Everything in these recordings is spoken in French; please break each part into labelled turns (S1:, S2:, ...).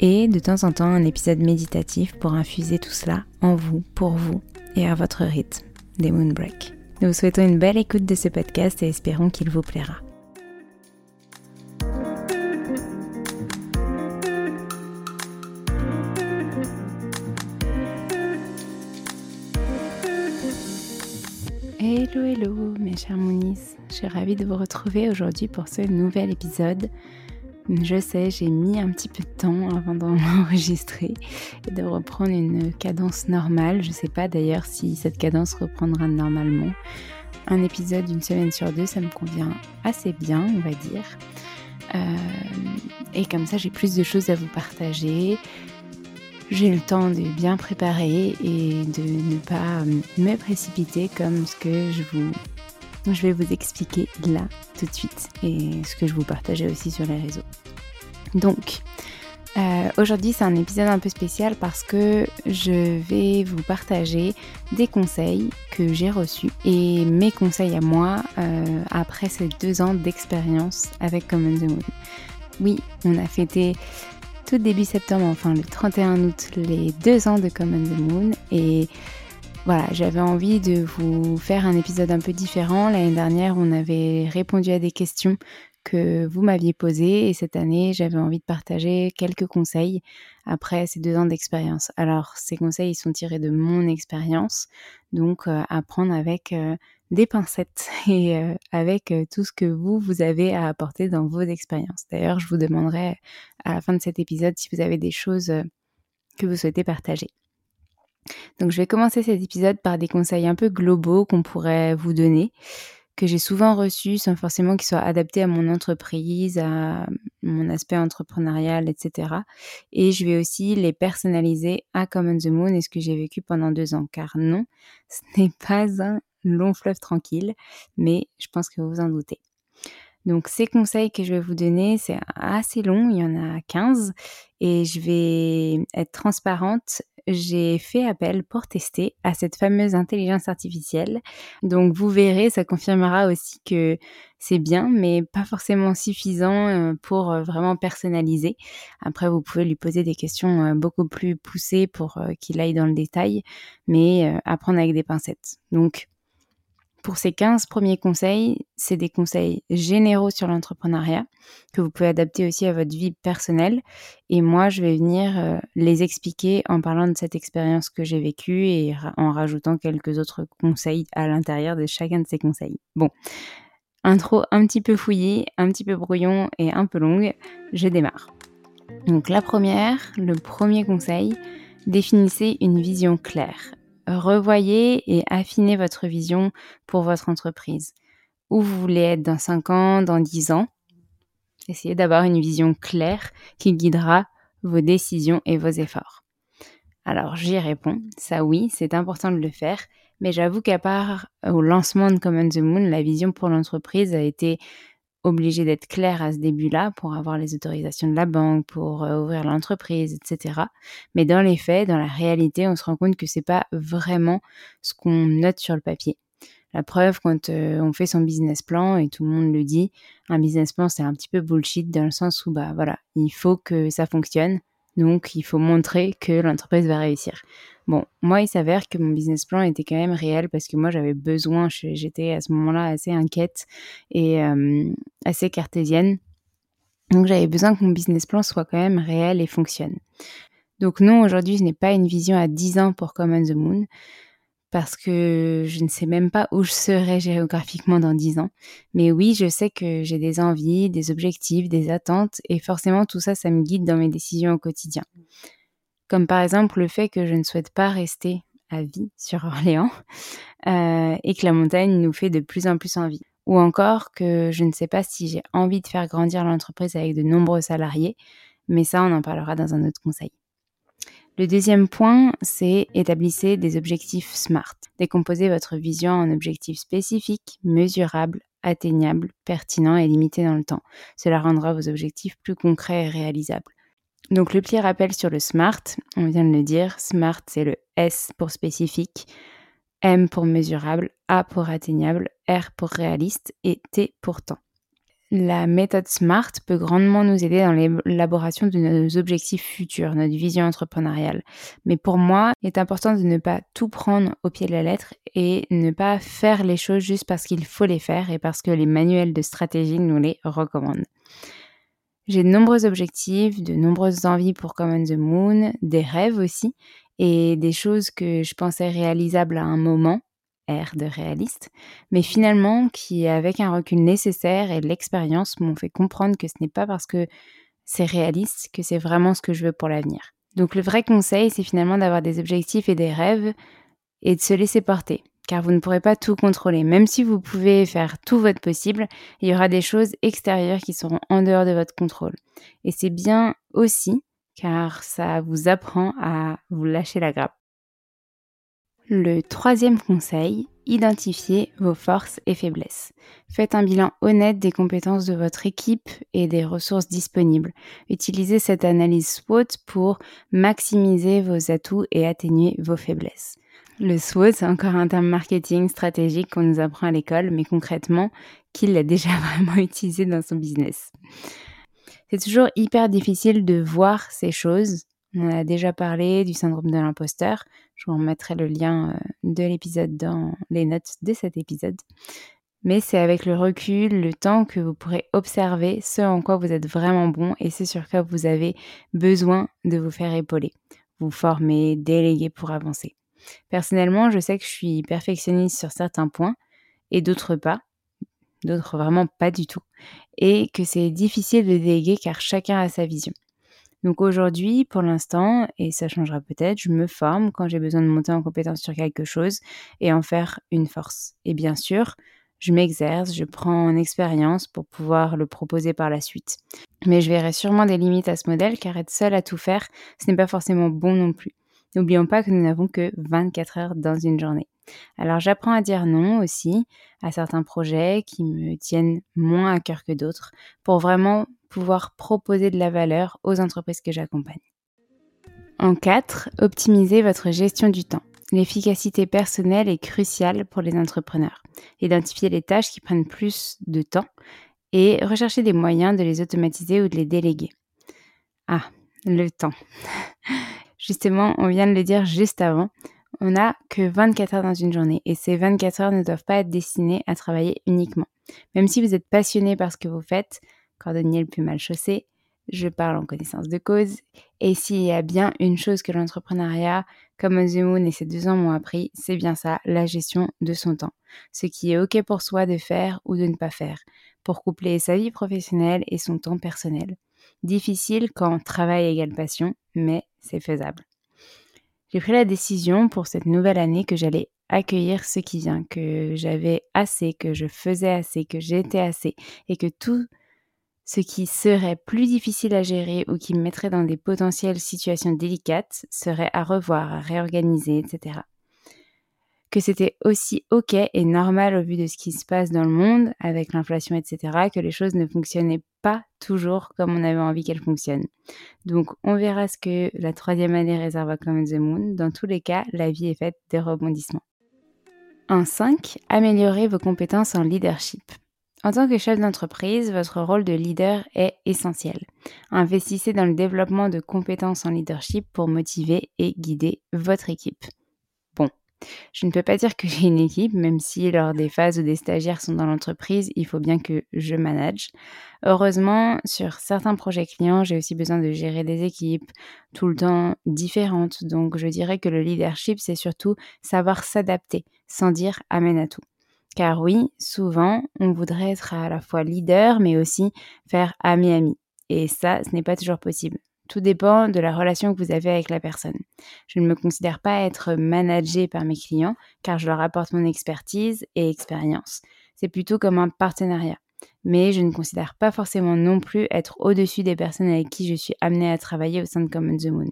S1: et de temps en temps un épisode méditatif pour infuser tout cela en vous, pour vous et à votre rythme, des Moonbreak. Nous vous souhaitons une belle écoute de ce podcast et espérons qu'il vous plaira. Hello hello mes chers Moonies, je suis ravie de vous retrouver aujourd'hui pour ce nouvel épisode je sais, j'ai mis un petit peu de temps avant d'enregistrer et de reprendre une cadence normale. Je ne sais pas d'ailleurs si cette cadence reprendra normalement. Un épisode d'une semaine sur deux, ça me convient assez bien, on va dire. Euh, et comme ça, j'ai plus de choses à vous partager. J'ai le temps de bien préparer et de ne pas me précipiter comme ce que je vous je vais vous expliquer là tout de suite et ce que je vous partageais aussi sur les réseaux. Donc, euh, aujourd'hui c'est un épisode un peu spécial parce que je vais vous partager des conseils que j'ai reçus et mes conseils à moi euh, après ces deux ans d'expérience avec Common the Moon. Oui, on a fêté tout début septembre, enfin le 31 août, les deux ans de Common the Moon et voilà, j'avais envie de vous faire un épisode un peu différent. L'année dernière, on avait répondu à des questions que vous m'aviez posées et cette année, j'avais envie de partager quelques conseils après ces deux ans d'expérience. Alors, ces conseils, ils sont tirés de mon expérience, donc euh, à prendre avec euh, des pincettes et euh, avec tout ce que vous, vous avez à apporter dans vos expériences. D'ailleurs, je vous demanderai à la fin de cet épisode si vous avez des choses que vous souhaitez partager. Donc je vais commencer cet épisode par des conseils un peu globaux qu'on pourrait vous donner, que j'ai souvent reçus sans forcément qu'ils soient adaptés à mon entreprise, à mon aspect entrepreneurial, etc. Et je vais aussi les personnaliser à Common the Moon et ce que j'ai vécu pendant deux ans. Car non, ce n'est pas un long fleuve tranquille, mais je pense que vous vous en doutez. Donc ces conseils que je vais vous donner, c'est assez long, il y en a 15 et je vais être transparente. J'ai fait appel pour tester à cette fameuse intelligence artificielle. Donc vous verrez, ça confirmera aussi que c'est bien, mais pas forcément suffisant euh, pour euh, vraiment personnaliser. Après, vous pouvez lui poser des questions euh, beaucoup plus poussées pour qu'il aille dans le détail, mais apprendre avec des pincettes. Donc pour ces 15 premiers conseils, c'est des conseils généraux sur l'entrepreneuriat que vous pouvez adapter aussi à votre vie personnelle. Et moi, je vais venir euh, les expliquer en parlant de cette expérience que j'ai vécue et en rajoutant quelques autres conseils à l'intérieur de chacun de ces conseils. Bon, intro un petit peu fouillée, un petit peu brouillon et un peu longue, je démarre. Donc la première, le premier conseil, définissez une vision claire revoyez et affinez votre vision pour votre entreprise. Où vous voulez être dans 5 ans, dans 10 ans. Essayez d'avoir une vision claire qui guidera vos décisions et vos efforts. Alors j'y réponds, ça oui, c'est important de le faire, mais j'avoue qu'à part au lancement de Common the Moon, la vision pour l'entreprise a été obligé d'être clair à ce début-là pour avoir les autorisations de la banque, pour euh, ouvrir l'entreprise, etc. Mais dans les faits, dans la réalité, on se rend compte que c'est pas vraiment ce qu'on note sur le papier. La preuve, quand euh, on fait son business plan et tout le monde le dit, un business plan c'est un petit peu bullshit dans le sens où bah voilà, il faut que ça fonctionne, donc il faut montrer que l'entreprise va réussir. Bon, moi, il s'avère que mon business plan était quand même réel parce que moi, j'avais besoin, j'étais à ce moment-là assez inquiète et euh, assez cartésienne. Donc, j'avais besoin que mon business plan soit quand même réel et fonctionne. Donc, non, aujourd'hui, je n'ai pas une vision à 10 ans pour Common the Moon parce que je ne sais même pas où je serai géographiquement dans 10 ans. Mais oui, je sais que j'ai des envies, des objectifs, des attentes et forcément, tout ça, ça me guide dans mes décisions au quotidien comme par exemple le fait que je ne souhaite pas rester à vie sur Orléans euh, et que la montagne nous fait de plus en plus envie. Ou encore que je ne sais pas si j'ai envie de faire grandir l'entreprise avec de nombreux salariés, mais ça on en parlera dans un autre conseil. Le deuxième point, c'est établissez des objectifs SMART. Décomposez votre vision en objectifs spécifiques, mesurables, atteignables, pertinents et limités dans le temps. Cela rendra vos objectifs plus concrets et réalisables. Donc le petit rappel sur le SMART, on vient de le dire, SMART c'est le S pour spécifique, M pour mesurable, A pour atteignable, R pour réaliste et T pour temps. La méthode SMART peut grandement nous aider dans l'élaboration de nos objectifs futurs, notre vision entrepreneuriale. Mais pour moi, il est important de ne pas tout prendre au pied de la lettre et ne pas faire les choses juste parce qu'il faut les faire et parce que les manuels de stratégie nous les recommandent. J'ai de nombreux objectifs, de nombreuses envies pour Common the Moon, des rêves aussi, et des choses que je pensais réalisables à un moment, De réaliste, mais finalement qui, avec un recul nécessaire et l'expérience, m'ont fait comprendre que ce n'est pas parce que c'est réaliste que c'est vraiment ce que je veux pour l'avenir. Donc le vrai conseil, c'est finalement d'avoir des objectifs et des rêves et de se laisser porter car vous ne pourrez pas tout contrôler. Même si vous pouvez faire tout votre possible, il y aura des choses extérieures qui seront en dehors de votre contrôle. Et c'est bien aussi car ça vous apprend à vous lâcher la grappe. Le troisième conseil, identifiez vos forces et faiblesses. Faites un bilan honnête des compétences de votre équipe et des ressources disponibles. Utilisez cette analyse SWOT pour maximiser vos atouts et atténuer vos faiblesses. Le SWOT, c'est encore un terme marketing stratégique qu'on nous apprend à l'école, mais concrètement, qui l'a déjà vraiment utilisé dans son business. C'est toujours hyper difficile de voir ces choses. On a déjà parlé du syndrome de l'imposteur. Je vous remettrai le lien euh, de l'épisode dans les notes de cet épisode. Mais c'est avec le recul, le temps que vous pourrez observer ce en quoi vous êtes vraiment bon et ce sur quoi vous avez besoin de vous faire épauler, vous former, déléguer pour avancer. Personnellement, je sais que je suis perfectionniste sur certains points et d'autres pas, d'autres vraiment pas du tout, et que c'est difficile de déléguer car chacun a sa vision. Donc aujourd'hui, pour l'instant, et ça changera peut-être, je me forme quand j'ai besoin de monter en compétence sur quelque chose et en faire une force. Et bien sûr, je m'exerce, je prends en expérience pour pouvoir le proposer par la suite. Mais je verrai sûrement des limites à ce modèle car être seul à tout faire, ce n'est pas forcément bon non plus. N'oublions pas que nous n'avons que 24 heures dans une journée. Alors j'apprends à dire non aussi à certains projets qui me tiennent moins à cœur que d'autres pour vraiment pouvoir proposer de la valeur aux entreprises que j'accompagne. En 4, optimisez votre gestion du temps. L'efficacité personnelle est cruciale pour les entrepreneurs. Identifiez les tâches qui prennent plus de temps et recherchez des moyens de les automatiser ou de les déléguer. Ah, le temps. Justement, on vient de le dire juste avant, on n'a que 24 heures dans une journée et ces 24 heures ne doivent pas être destinées à travailler uniquement. Même si vous êtes passionné par ce que vous faites, cordonnier le plus mal chaussé, je parle en connaissance de cause. Et s'il y a bien une chose que l'entrepreneuriat, comme The Moon et ses deux ans m'ont appris, c'est bien ça, la gestion de son temps. Ce qui est OK pour soi de faire ou de ne pas faire, pour coupler sa vie professionnelle et son temps personnel. Difficile quand travail égale passion, mais c'est faisable. J'ai pris la décision pour cette nouvelle année que j'allais accueillir ce qui vient, que j'avais assez, que je faisais assez, que j'étais assez, et que tout ce qui serait plus difficile à gérer ou qui me mettrait dans des potentielles situations délicates serait à revoir, à réorganiser, etc que c'était aussi OK et normal au vu de ce qui se passe dans le monde avec l'inflation, etc., que les choses ne fonctionnaient pas toujours comme on avait envie qu'elles fonctionnent. Donc on verra ce que la troisième année réserve à Common the Moon. Dans tous les cas, la vie est faite de rebondissements. En 5, améliorez vos compétences en leadership. En tant que chef d'entreprise, votre rôle de leader est essentiel. Investissez dans le développement de compétences en leadership pour motiver et guider votre équipe. Je ne peux pas dire que j'ai une équipe, même si lors des phases où des stagiaires sont dans l'entreprise, il faut bien que je manage. Heureusement, sur certains projets clients, j'ai aussi besoin de gérer des équipes tout le temps différentes. Donc, je dirais que le leadership, c'est surtout savoir s'adapter, sans dire amène à tout. Car oui, souvent, on voudrait être à la fois leader, mais aussi faire ami-ami. Et ça, ce n'est pas toujours possible. Tout dépend de la relation que vous avez avec la personne. Je ne me considère pas être managée par mes clients car je leur apporte mon expertise et expérience. C'est plutôt comme un partenariat. Mais je ne considère pas forcément non plus être au-dessus des personnes avec qui je suis amenée à travailler au sein de Common the Moon.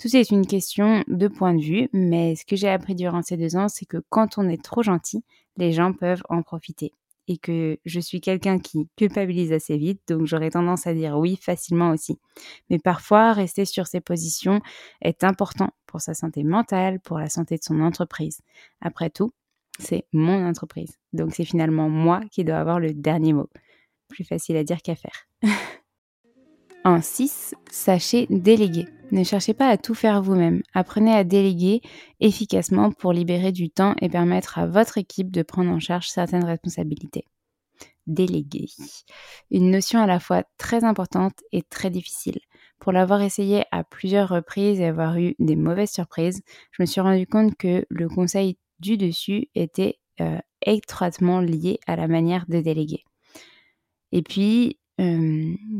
S1: Tout est une question de point de vue, mais ce que j'ai appris durant ces deux ans, c'est que quand on est trop gentil, les gens peuvent en profiter et que je suis quelqu'un qui culpabilise assez vite, donc j'aurais tendance à dire oui facilement aussi. Mais parfois, rester sur ses positions est important pour sa santé mentale, pour la santé de son entreprise. Après tout, c'est mon entreprise, donc c'est finalement moi qui dois avoir le dernier mot. Plus facile à dire qu'à faire. En 6, sachez déléguer. Ne cherchez pas à tout faire vous-même. Apprenez à déléguer efficacement pour libérer du temps et permettre à votre équipe de prendre en charge certaines responsabilités. Déléguer. Une notion à la fois très importante et très difficile. Pour l'avoir essayé à plusieurs reprises et avoir eu des mauvaises surprises, je me suis rendu compte que le conseil du dessus était euh, étroitement lié à la manière de déléguer. Et puis,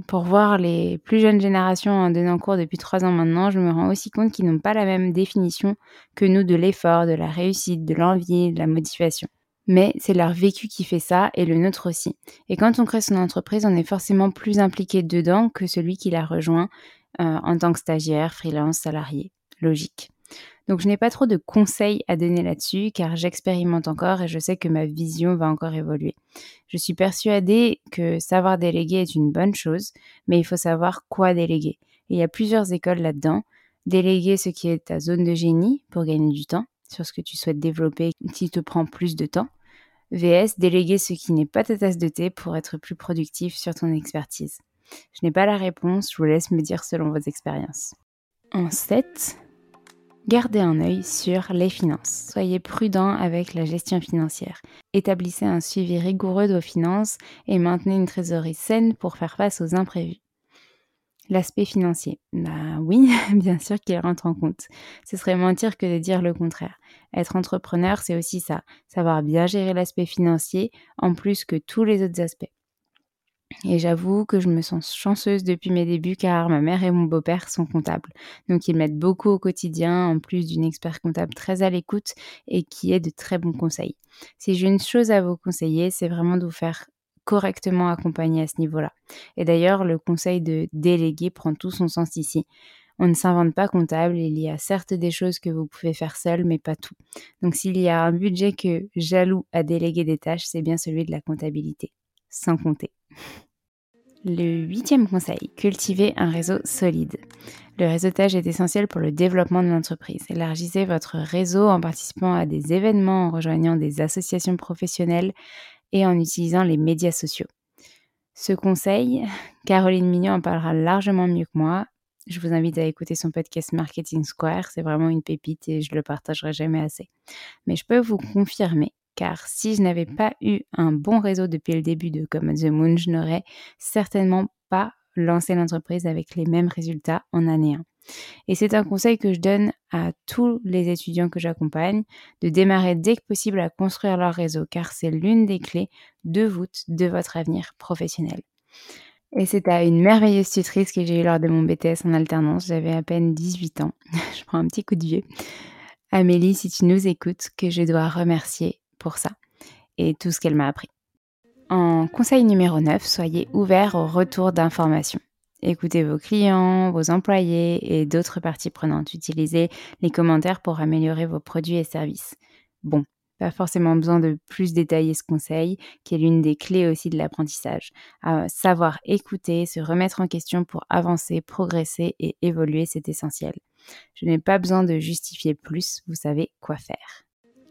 S1: pour voir les plus jeunes générations en donnant cours depuis trois ans maintenant, je me rends aussi compte qu'ils n'ont pas la même définition que nous de l'effort, de la réussite, de l'envie, de la motivation. Mais c'est leur vécu qui fait ça et le nôtre aussi. Et quand on crée son entreprise, on est forcément plus impliqué dedans que celui qui la rejoint euh, en tant que stagiaire, freelance, salarié. Logique. Donc je n'ai pas trop de conseils à donner là-dessus car j'expérimente encore et je sais que ma vision va encore évoluer. Je suis persuadée que savoir déléguer est une bonne chose, mais il faut savoir quoi déléguer. Il y a plusieurs écoles là-dedans. Déléguer ce qui est ta zone de génie pour gagner du temps sur ce que tu souhaites développer qui te prend plus de temps. VS, déléguer ce qui n'est pas ta tasse de thé pour être plus productif sur ton expertise. Je n'ai pas la réponse, je vous laisse me dire selon vos expériences. En 7, Gardez un œil sur les finances. Soyez prudent avec la gestion financière. Établissez un suivi rigoureux de vos finances et maintenez une trésorerie saine pour faire face aux imprévus. L'aspect financier. Bah oui, bien sûr qu'il rentre en compte. Ce serait mentir que de dire le contraire. Être entrepreneur, c'est aussi ça. Savoir bien gérer l'aspect financier en plus que tous les autres aspects. Et j'avoue que je me sens chanceuse depuis mes débuts car ma mère et mon beau-père sont comptables. Donc ils m'aident beaucoup au quotidien en plus d'une expert comptable très à l'écoute et qui est de très bons conseils. Si j'ai une chose à vous conseiller, c'est vraiment de vous faire correctement accompagner à ce niveau-là. Et d'ailleurs, le conseil de déléguer prend tout son sens ici. On ne s'invente pas comptable, il y a certes des choses que vous pouvez faire seul, mais pas tout. Donc s'il y a un budget que jaloux à déléguer des tâches, c'est bien celui de la comptabilité, sans compter. Le huitième conseil, cultivez un réseau solide. Le réseautage est essentiel pour le développement de l'entreprise. Élargissez votre réseau en participant à des événements, en rejoignant des associations professionnelles et en utilisant les médias sociaux. Ce conseil, Caroline Mignon en parlera largement mieux que moi. Je vous invite à écouter son podcast Marketing Square. C'est vraiment une pépite et je le partagerai jamais assez. Mais je peux vous confirmer car si je n'avais pas eu un bon réseau depuis le début de Come the Moon, je n'aurais certainement pas lancé l'entreprise avec les mêmes résultats en année 1. Et c'est un conseil que je donne à tous les étudiants que j'accompagne, de démarrer dès que possible à construire leur réseau, car c'est l'une des clés de voûte de votre avenir professionnel. Et c'est à une merveilleuse tutrice que j'ai eu lors de mon BTS en alternance, j'avais à peine 18 ans, je prends un petit coup de vieux. Amélie, si tu nous écoutes, que je dois remercier ça et tout ce qu'elle m'a appris. En conseil numéro 9, soyez ouvert au retour d'informations. Écoutez vos clients, vos employés et d'autres parties prenantes. Utilisez les commentaires pour améliorer vos produits et services. Bon, pas forcément besoin de plus détailler ce conseil, qui est l'une des clés aussi de l'apprentissage. savoir écouter, se remettre en question pour avancer, progresser et évoluer, c'est essentiel. Je n'ai pas besoin de justifier plus, vous savez quoi faire.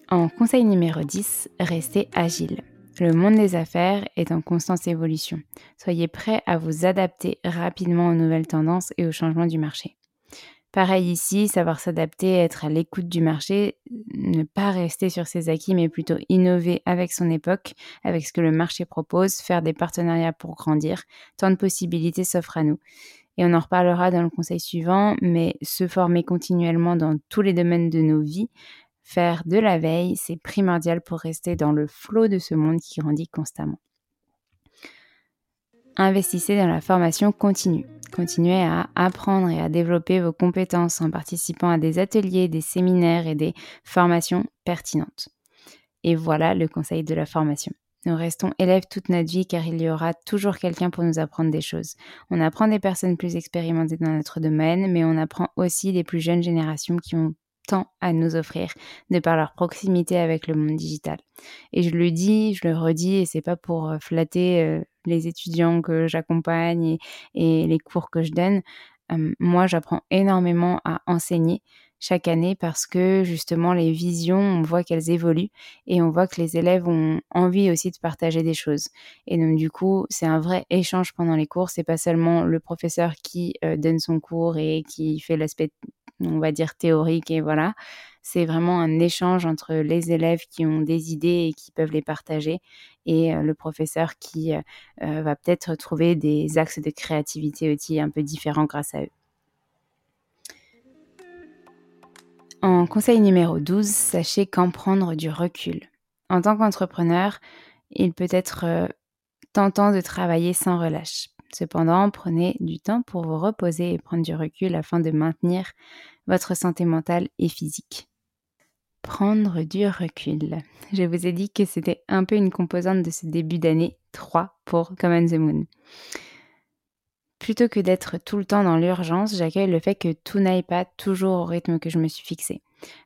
S1: En conseil numéro 10, restez agile. Le monde des affaires est en constante évolution. Soyez prêts à vous adapter rapidement aux nouvelles tendances et aux changements du marché. Pareil ici, savoir s'adapter, être à l'écoute du marché, ne pas rester sur ses acquis, mais plutôt innover avec son époque, avec ce que le marché propose, faire des partenariats pour grandir. Tant de possibilités s'offrent à nous. Et on en reparlera dans le conseil suivant, mais se former continuellement dans tous les domaines de nos vies, Faire de la veille, c'est primordial pour rester dans le flot de ce monde qui grandit constamment. Investissez dans la formation continue. Continuez à apprendre et à développer vos compétences en participant à des ateliers, des séminaires et des formations pertinentes. Et voilà le conseil de la formation. Nous restons élèves toute notre vie car il y aura toujours quelqu'un pour nous apprendre des choses. On apprend des personnes plus expérimentées dans notre domaine, mais on apprend aussi des plus jeunes générations qui ont tant à nous offrir de par leur proximité avec le monde digital. Et je le dis, je le redis, et c'est pas pour euh, flatter euh, les étudiants que j'accompagne et, les cours que je donne. moi, j'apprends énormément à enseigner chaque année parce que justement les visions, on voit qu'elles évoluent et on voit que les élèves ont envie aussi de partager des choses. Et donc du coup, c'est un vrai échange pendant les cours. C'est pas seulement le professeur qui euh, donne son cours et qui fait l'aspect on va dire théorique et voilà. C'est vraiment un échange entre les élèves qui ont des idées et qui peuvent les partager et euh, le professeur qui euh, euh, va peut-être trouver des axes de créativité aussi un peu différents grâce à eux. En conseil numéro 12, sachez qu'en prendre du recul. En tant qu'entrepreneur, il peut être tentant de travailler sans relâche. Cependant, prenez du temps pour vous reposer et prendre du recul afin de maintenir votre santé mentale et physique. Prendre du recul. Je vous ai dit que c'était un peu une composante de ce début d'année 3 pour Common the Moon. Plutôt que d'être tout le temps dans l'urgence, j'accueille le fait que tout n'aille pas toujours au rythme que je me suis fixé.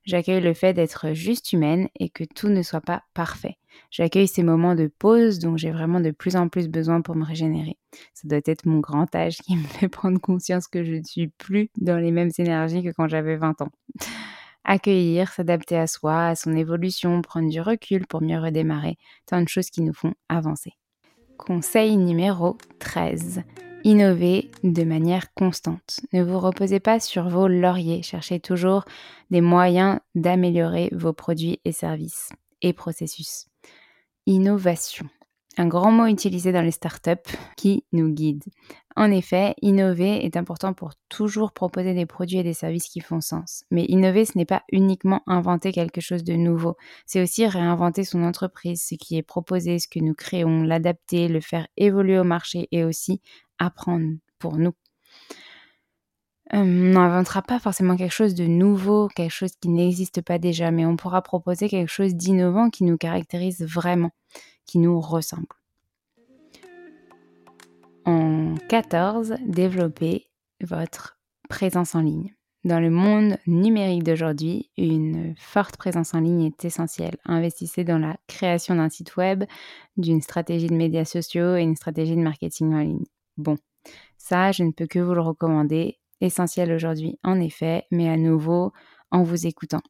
S1: J'accueille le fait d'être juste humaine et que tout ne soit pas parfait. J'accueille ces moments de pause dont j'ai vraiment de plus en plus besoin pour me régénérer. Ça doit être mon grand âge qui me fait prendre conscience que je ne suis plus dans les mêmes énergies que quand j'avais 20 ans. Accueillir, s'adapter à soi, à son évolution, prendre du recul pour mieux redémarrer, tant de choses qui nous font avancer. Conseil numéro 13. Innovez de manière constante. Ne vous reposez pas sur vos lauriers. Cherchez toujours des moyens d'améliorer vos produits et services et processus. Innovation. Un grand mot utilisé dans les startups qui nous guide. En effet, innover est important pour toujours proposer des produits et des services qui font sens. Mais innover, ce n'est pas uniquement inventer quelque chose de nouveau. C'est aussi réinventer son entreprise, ce qui est proposé, ce que nous créons, l'adapter, le faire évoluer au marché et aussi apprendre pour nous. Euh, on n'inventera pas forcément quelque chose de nouveau, quelque chose qui n'existe pas déjà, mais on pourra proposer quelque chose d'innovant qui nous caractérise vraiment, nous ressemble. En 14, développez votre présence en ligne. Dans le monde numérique d'aujourd'hui, une forte présence en ligne est essentielle. Investissez dans la création d'un site web, d'une stratégie de médias sociaux et une stratégie de marketing en ligne. Bon, ça, je ne peux que vous le recommander. Essentiel aujourd'hui, en effet, mais à nouveau, en vous écoutant.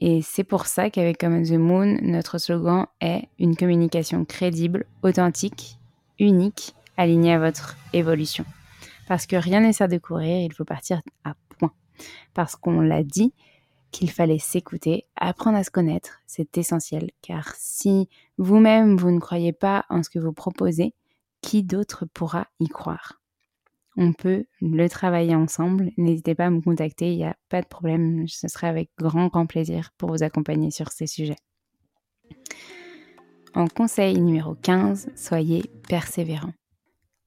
S1: Et c'est pour ça qu'avec Common the Moon, notre slogan est une communication crédible, authentique, unique, alignée à votre évolution. Parce que rien n'est sert de courir, il faut partir à parce qu'on l'a dit qu'il fallait s'écouter, apprendre à se connaître, c'est essentiel, car si vous-même vous ne croyez pas en ce que vous proposez, qui d'autre pourra y croire? On peut le travailler ensemble, n'hésitez pas à me contacter, il n'y a pas de problème, ce serait avec grand grand plaisir pour vous accompagner sur ces sujets. En conseil numéro 15, soyez persévérant.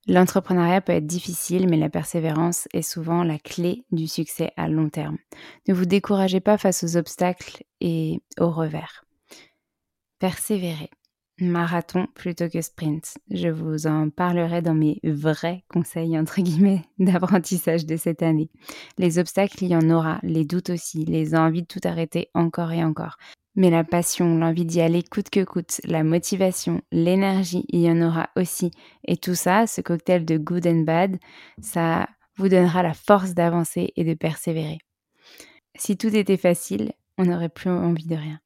S1: L'entrepreneuriat peut être difficile, mais la persévérance est souvent la clé du succès à long terme. Ne vous découragez pas face aux obstacles et aux revers. Persévérez. Marathon plutôt que sprint. Je vous en parlerai dans mes vrais conseils, entre guillemets, d'apprentissage de cette année. Les obstacles, il y en aura, les doutes aussi, les envies de tout arrêter encore et encore. Mais la passion, l'envie d'y aller coûte que coûte, la motivation, l'énergie, il y en aura aussi. Et tout ça, ce cocktail de good and bad, ça vous donnera la force d'avancer et de persévérer. Si tout était facile, on n'aurait plus envie de rien.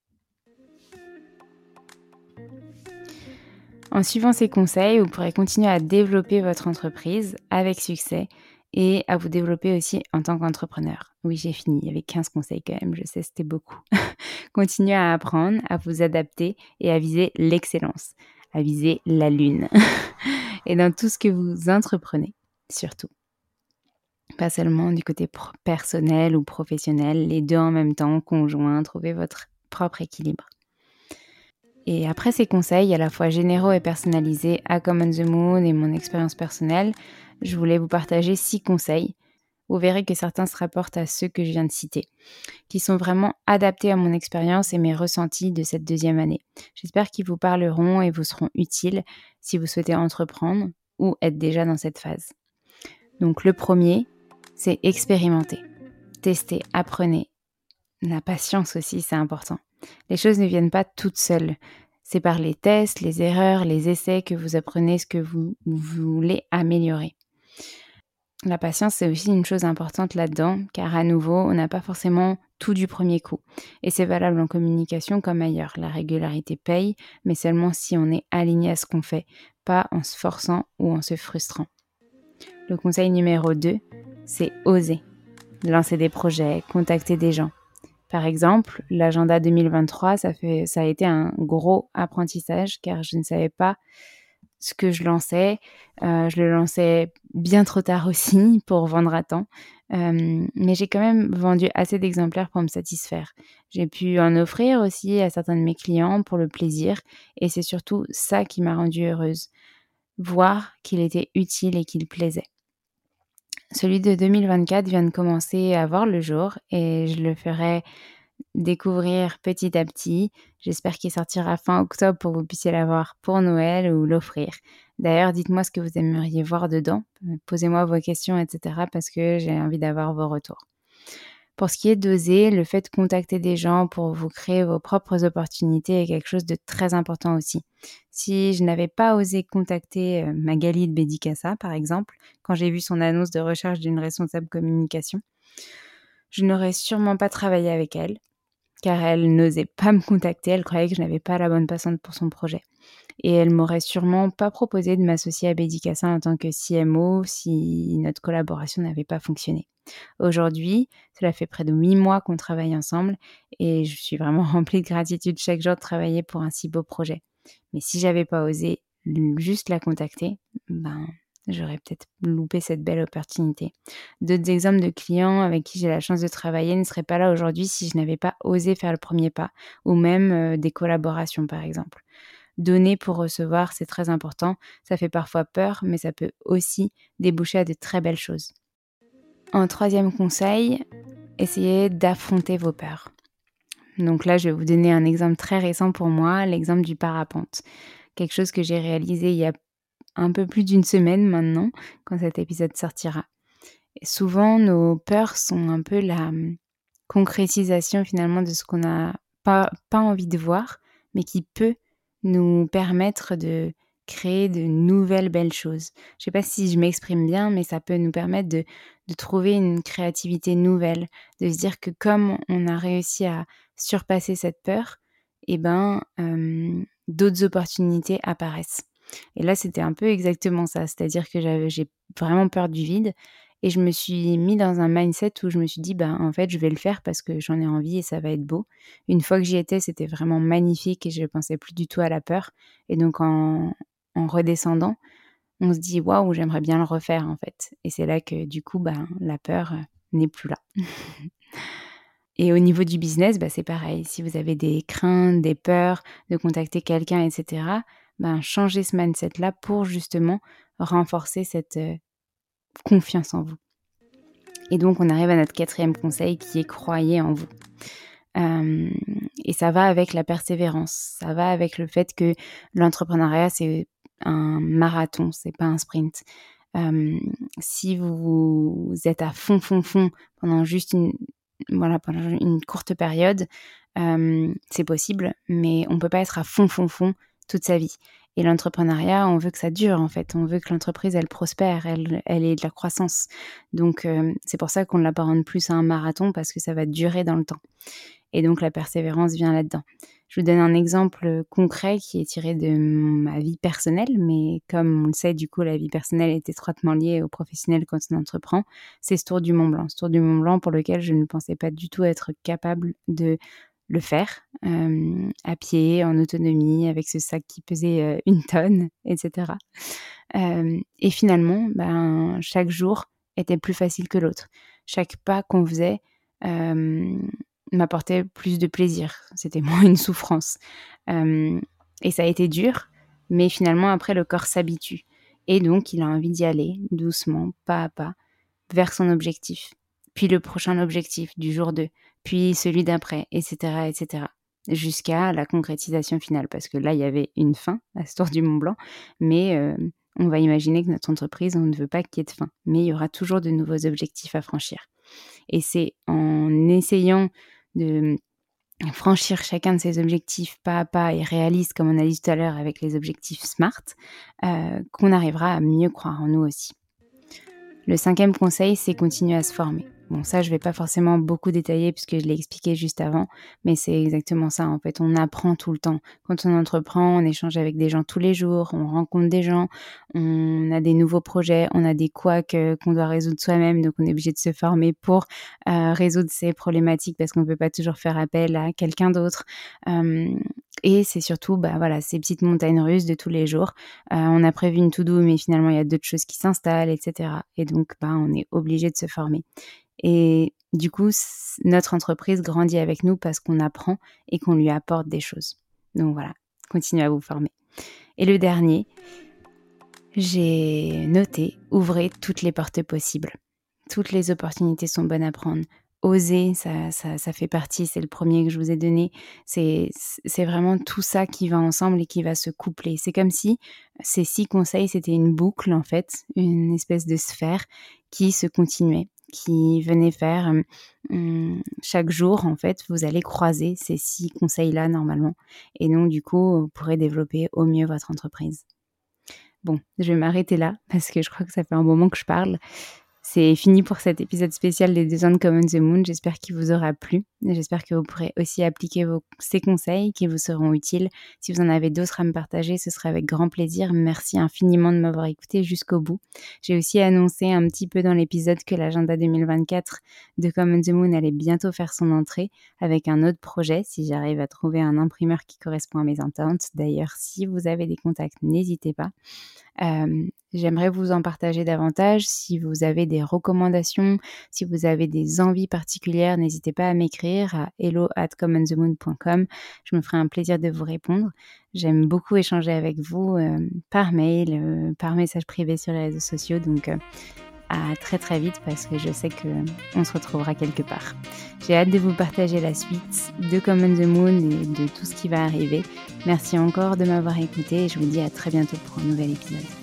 S1: En suivant ces conseils, vous pourrez continuer à développer votre entreprise avec succès et à vous développer aussi en tant qu'entrepreneur. Oui, j'ai fini. Il y avait 15 conseils quand même, je sais, c'était beaucoup. Continuez à apprendre, à vous adapter et à viser l'excellence, à viser la lune. et dans tout ce que vous entreprenez, surtout. Pas seulement du côté personnel ou professionnel, les deux en même temps, conjoints, trouvez votre propre équilibre. Et après ces conseils à la fois généraux et personnalisés à Common the Moon et mon expérience personnelle, je voulais vous partager six conseils. Vous verrez que certains se rapportent à ceux que je viens de citer, qui sont vraiment adaptés à mon expérience et mes ressentis de cette deuxième année. J'espère qu'ils vous parleront et vous seront utiles si vous souhaitez entreprendre ou être déjà dans cette phase. Donc le premier, c'est expérimenter. Tester, apprenez. La patience aussi, c'est important. Les choses ne viennent pas toutes seules. C'est par les tests, les erreurs, les essais que vous apprenez ce que vous, voulez améliorer. La patience, c'est aussi une chose importante là-dedans, car à nouveau, on n'a pas forcément tout du premier coup. Et c'est valable en communication comme ailleurs. La régularité paye, mais seulement si on est aligné à ce qu'on fait, pas en se forçant ou en se frustrant. Le conseil numéro 2, c'est oser. Lancer des projets, contacter des gens. Par exemple, l'agenda 2023, ça, ça a été un gros apprentissage car je ne savais pas ce que je lançais. Euh, je le lançais bien trop tard aussi pour vendre à temps. Euh, mais j'ai quand même vendu assez d'exemplaires pour me satisfaire. J'ai pu en offrir aussi à certains de mes clients pour le plaisir. Et c'est surtout ça qui m'a rendue heureuse. Voir qu'il était utile et qu'il plaisait. Celui de 2024 vient de commencer à voir le jour et je le ferai découvrir petit à petit. J'espère qu'il sortira fin octobre pour que vous puissiez l'avoir pour Noël ou l'offrir. D'ailleurs, dites-moi ce que vous aimeriez voir dedans. Posez-moi vos questions, etc. parce que j'ai envie d'avoir vos retours. Pour ce qui est d'oser, le fait de contacter des gens pour vous créer vos propres opportunités est quelque chose de très important aussi. Si je n'avais pas osé contacter euh, Magali de Bédicassa, par exemple, quand j'ai vu son annonce de recherche d'une responsable communication, je n'aurais sûrement pas travaillé avec elle, car elle n'osait pas me contacter, elle croyait que je n'avais pas la bonne patiente pour son projet et elle m'aurait sûrement pas proposé de m'associer à Bédicassa en tant que CMO si notre collaboration n'avait pas fonctionné. Aujourd'hui, cela fait près de huit mois qu'on travaille ensemble et je suis vraiment remplie de gratitude chaque jour de travailler pour un si beau projet. Mais si j'avais pas osé juste la contacter, ben j'aurais peut-être loupé cette belle opportunité. D'autres exemples de clients avec qui j'ai la chance de travailler ne seraient pas là aujourd'hui si je n'avais pas osé faire le premier pas, ou même euh, des collaborations par exemple. Donner pour recevoir, c'est très important. Ça fait parfois peur, mais ça peut aussi déboucher à de très belles choses. En troisième conseil, essayez d'affronter vos peurs. Donc là, je vais vous donner un exemple très récent pour moi, l'exemple du parapente. Quelque chose que j'ai réalisé il y a un peu plus d'une semaine maintenant, quand cet épisode sortira. souvent, nos peurs sont un peu la hum, concrétisation finalement de ce qu'on n'a pas, pas envie de voir, mais qui peut nous permettre de créer de nouvelles belles choses. Je ne sais pas si je m'exprime bien, mais ça peut nous permettre de, trouver une créativité nouvelle, de se dire que comme on a réussi à surpasser cette peur, eh ben, d'autres opportunités apparaissent. Et là, c'était un peu exactement ça, c'est-à-dire que j'ai vraiment peur du vide et je me suis mis dans un mindset où je me suis dit, bah, en fait, je vais le faire parce que j'en ai envie et ça va être beau. Une fois que j'y étais, c'était vraiment magnifique et je pensais plus du tout à la peur. Et donc, en, redescendant, on se dit, waouh, j'aimerais bien le refaire, en fait. Et c'est là que, du coup, bah, la peur euh, n'est plus là. Et au niveau du business, bah, c'est pareil. Si vous avez des craintes, des peurs de contacter quelqu'un, etc., ben, changez ce mindset-là pour justement renforcer cette euh, confiance en vous. Et donc, on arrive à notre quatrième conseil qui est croyez en vous. Euh, et ça va avec la persévérance, ça va avec le fait que l'entrepreneuriat, c'est un marathon, c'est pas un sprint. Euh, si vous êtes à fond, fond, fond pendant juste une, voilà, pendant une courte période, euh, c'est possible, mais on peut pas être à fond, fond, fond toute sa vie. Et l'entrepreneuriat, on veut que ça dure en fait. On veut que l'entreprise, elle prospère, elle, elle ait de la croissance. Donc euh, c'est pour ça qu'on l'apparente plus à un marathon parce que ça va durer dans le temps. Et donc la persévérance vient là-dedans. Je vous donne un exemple concret qui est tiré de ma vie personnelle, mais comme on le sait, du coup, la vie personnelle est étroitement liée au professionnel quand on entreprend. C'est ce tour du Mont Blanc. Ce tour du Mont Blanc pour lequel je ne pensais pas du tout être capable de le faire à pied, en autonomie, avec ce sac qui pesait une tonne, etc. Et finalement, ben, chaque jour était plus facile que l'autre. Chaque pas qu'on faisait m'apportait plus de plaisir. C'était moins une souffrance. et ça a été dur, mais finalement, après, le corps s'habitue. Et donc, il a envie d'y aller, doucement, pas à pas, vers son objectif. Puis le prochain objectif du jour 2, puis celui d'après, etc., etc. Jusqu'à la concrétisation finale, parce que là, il y avait une fin à ce tour du Mont Blanc, mais euh, on va imaginer que notre entreprise, on ne veut pas qu'il y ait de fin, mais il y aura toujours de nouveaux objectifs à franchir. Et c'est en essayant de franchir chacun de ces objectifs pas à pas et réaliste, comme on a dit tout à l'heure avec les objectifs SMART, euh, qu'on arrivera à mieux croire en nous aussi. Le cinquième conseil, c'est continuer à se former. Bon, ça, je vais pas forcément beaucoup détailler puisque je l'ai expliqué juste avant, mais c'est exactement ça. En fait, on apprend tout le temps. Quand on entreprend, on échange avec des gens tous les jours, on rencontre des gens, on a des nouveaux projets, on a des couacs euh, qu'on doit résoudre soi-même, donc on est obligé de se former pour euh, résoudre ces problématiques parce qu'on peut pas toujours faire appel à quelqu'un d'autre. Euh, et c'est surtout, bah voilà, ces petites montagnes russes de tous les jours. on a prévu une to-do, mais finalement il y a d'autres choses qui s'installent, etc. Et donc, bah, on est obligé de se former. Et du coup, notre entreprise grandit avec nous parce qu'on apprend et qu'on lui apporte des choses. Donc voilà, continuez à vous former. Et le dernier, j'ai noté, ouvrez toutes les portes possibles. Toutes les opportunités sont bonnes à prendre. Oser, ça, ça, ça fait partie, c'est le premier que je vous ai donné. C'est vraiment tout ça qui va ensemble et qui va se coupler. C'est comme si ces six conseils, c'était une boucle en fait, une espèce de sphère qui se continuait qui venait faire chaque jour, en fait, vous allez croiser ces six conseils-là normalement. Et donc, du coup, vous pourrez développer au mieux votre entreprise. Bon, je vais m'arrêter là parce que je crois que ça fait un moment que je parle. C'est fini pour cet épisode spécial des deux ans de Common the Moon. J'espère qu'il vous aura plu. J'espère que vous pourrez aussi appliquer ces conseils qui vous seront utiles. Si vous en avez d'autres à me partager, ce serait avec grand plaisir. Merci infiniment de m'avoir écouté jusqu'au bout. J'ai aussi annoncé un petit peu dans l'épisode que l'agenda 2024 de Common the Moon allait bientôt faire son entrée avec un autre projet si j'arrive à trouver un imprimeur qui correspond à mes attentes. D'ailleurs, si vous avez des contacts, n'hésitez pas. Euh, j'aimerais vous en partager davantage. Si vous avez des recommandations, si vous avez des envies particulières, n'hésitez pas à m'écrire à hello at commonthemoon.com. Je me ferai un plaisir de vous répondre. J'aime beaucoup échanger avec vous euh, par mail, euh, par message privé sur les réseaux sociaux. Donc, à très très vite parce que je sais que on se retrouvera quelque part. J'ai hâte de vous partager la suite de Common the Moon et de tout ce qui va arriver. Merci encore de m'avoir écouté et je vous dis à très bientôt pour un nouvel épisode.